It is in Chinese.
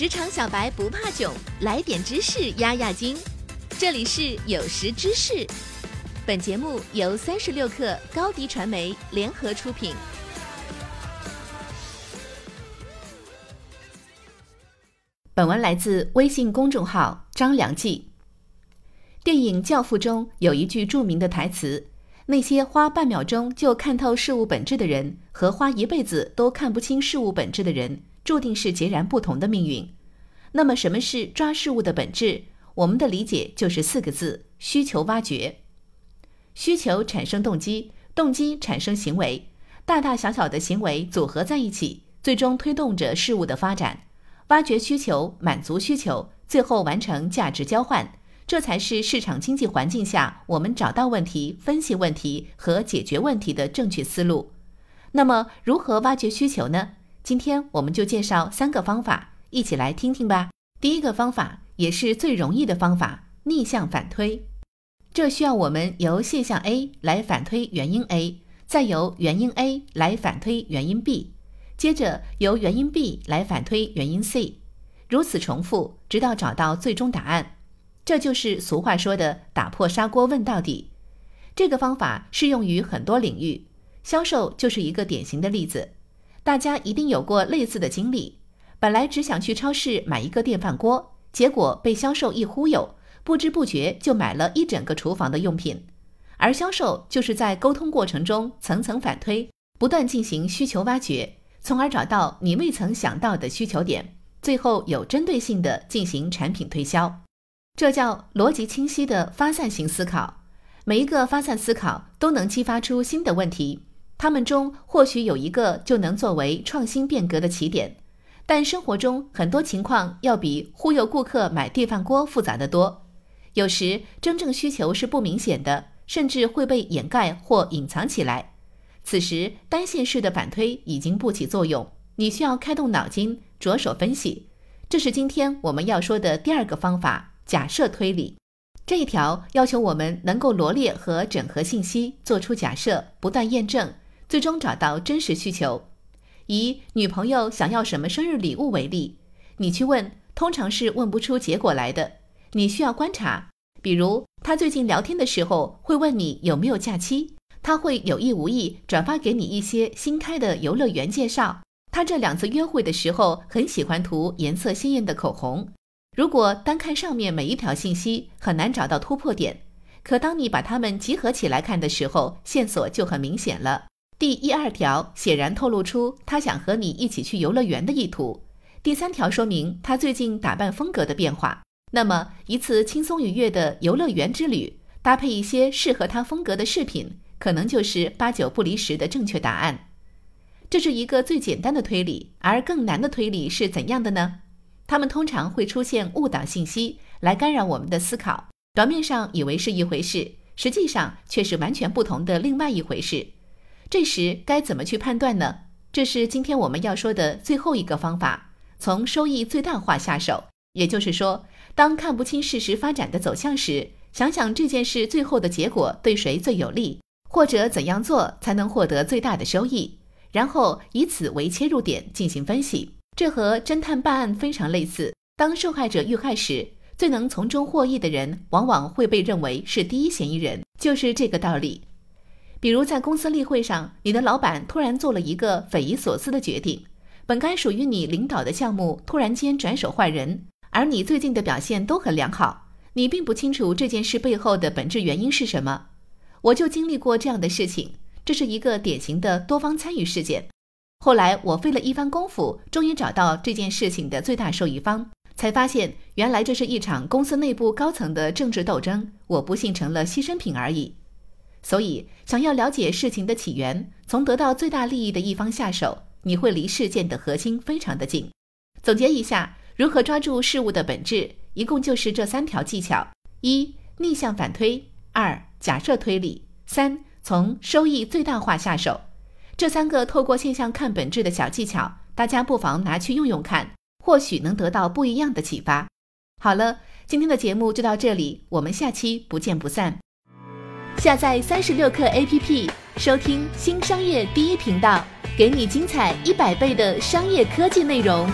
职场小白不怕囧，来点知识压压惊。这里是有识知识，本节目由三十六克高低传媒联合出品。本文来自微信公众号张良记。电影《教父》中有一句著名的台词：“那些花半秒钟就看透事物本质的人，和花一辈子都看不清事物本质的人。”注定是截然不同的命运。那么，什么是抓事物的本质？我们的理解就是四个字：需求挖掘。需求产生动机，动机产生行为，大大小小的行为组合在一起，最终推动着事物的发展。挖掘需求，满足需求，最后完成价值交换，这才是市场经济环境下我们找到问题、分析问题和解决问题的正确思路。那么，如何挖掘需求呢？今天我们就介绍三个方法，一起来听听吧。第一个方法也是最容易的方法，逆向反推。这需要我们由现象 A 来反推原因 A，再由原因 A 来反推原因 B，接着由原因 B 来反推原因 C，如此重复，直到找到最终答案。这就是俗话说的“打破砂锅问到底”。这个方法适用于很多领域，销售就是一个典型的例子。大家一定有过类似的经历，本来只想去超市买一个电饭锅，结果被销售一忽悠，不知不觉就买了一整个厨房的用品。而销售就是在沟通过程中层层反推，不断进行需求挖掘，从而找到你未曾想到的需求点，最后有针对性的进行产品推销。这叫逻辑清晰的发散型思考，每一个发散思考都能激发出新的问题。他们中或许有一个就能作为创新变革的起点，但生活中很多情况要比忽悠顾客买电饭锅复杂的多。有时真正需求是不明显的，甚至会被掩盖或隐藏起来。此时单线式的反推已经不起作用，你需要开动脑筋，着手分析。这是今天我们要说的第二个方法——假设推理。这一条要求我们能够罗列和整合信息，做出假设，不断验证。最终找到真实需求。以女朋友想要什么生日礼物为例，你去问，通常是问不出结果来的。你需要观察，比如她最近聊天的时候会问你有没有假期，她会有意无意转发给你一些新开的游乐园介绍。她这两次约会的时候很喜欢涂颜色鲜艳的口红。如果单看上面每一条信息，很难找到突破点。可当你把它们集合起来看的时候，线索就很明显了。第一二条显然透露出他想和你一起去游乐园的意图。第三条说明他最近打扮风格的变化。那么，一次轻松愉悦的游乐园之旅，搭配一些适合他风格的饰品，可能就是八九不离十的正确答案。这是一个最简单的推理，而更难的推理是怎样的呢？他们通常会出现误导信息，来干扰我们的思考。表面上以为是一回事，实际上却是完全不同的另外一回事。这时该怎么去判断呢？这是今天我们要说的最后一个方法，从收益最大化下手。也就是说，当看不清事实发展的走向时，想想这件事最后的结果对谁最有利，或者怎样做才能获得最大的收益，然后以此为切入点进行分析。这和侦探办案非常类似。当受害者遇害时，最能从中获益的人往往会被认为是第一嫌疑人，就是这个道理。比如在公司例会上，你的老板突然做了一个匪夷所思的决定，本该属于你领导的项目突然间转手换人，而你最近的表现都很良好，你并不清楚这件事背后的本质原因是什么。我就经历过这样的事情，这是一个典型的多方参与事件。后来我费了一番功夫，终于找到这件事情的最大受益方，才发现原来这是一场公司内部高层的政治斗争，我不幸成了牺牲品而已。所以，想要了解事情的起源，从得到最大利益的一方下手，你会离事件的核心非常的近。总结一下，如何抓住事物的本质，一共就是这三条技巧：一、逆向反推；二、假设推理；三、从收益最大化下手。这三个透过现象看本质的小技巧，大家不妨拿去用用看，或许能得到不一样的启发。好了，今天的节目就到这里，我们下期不见不散。下载三十六课 APP，收听新商业第一频道，给你精彩一百倍的商业科技内容。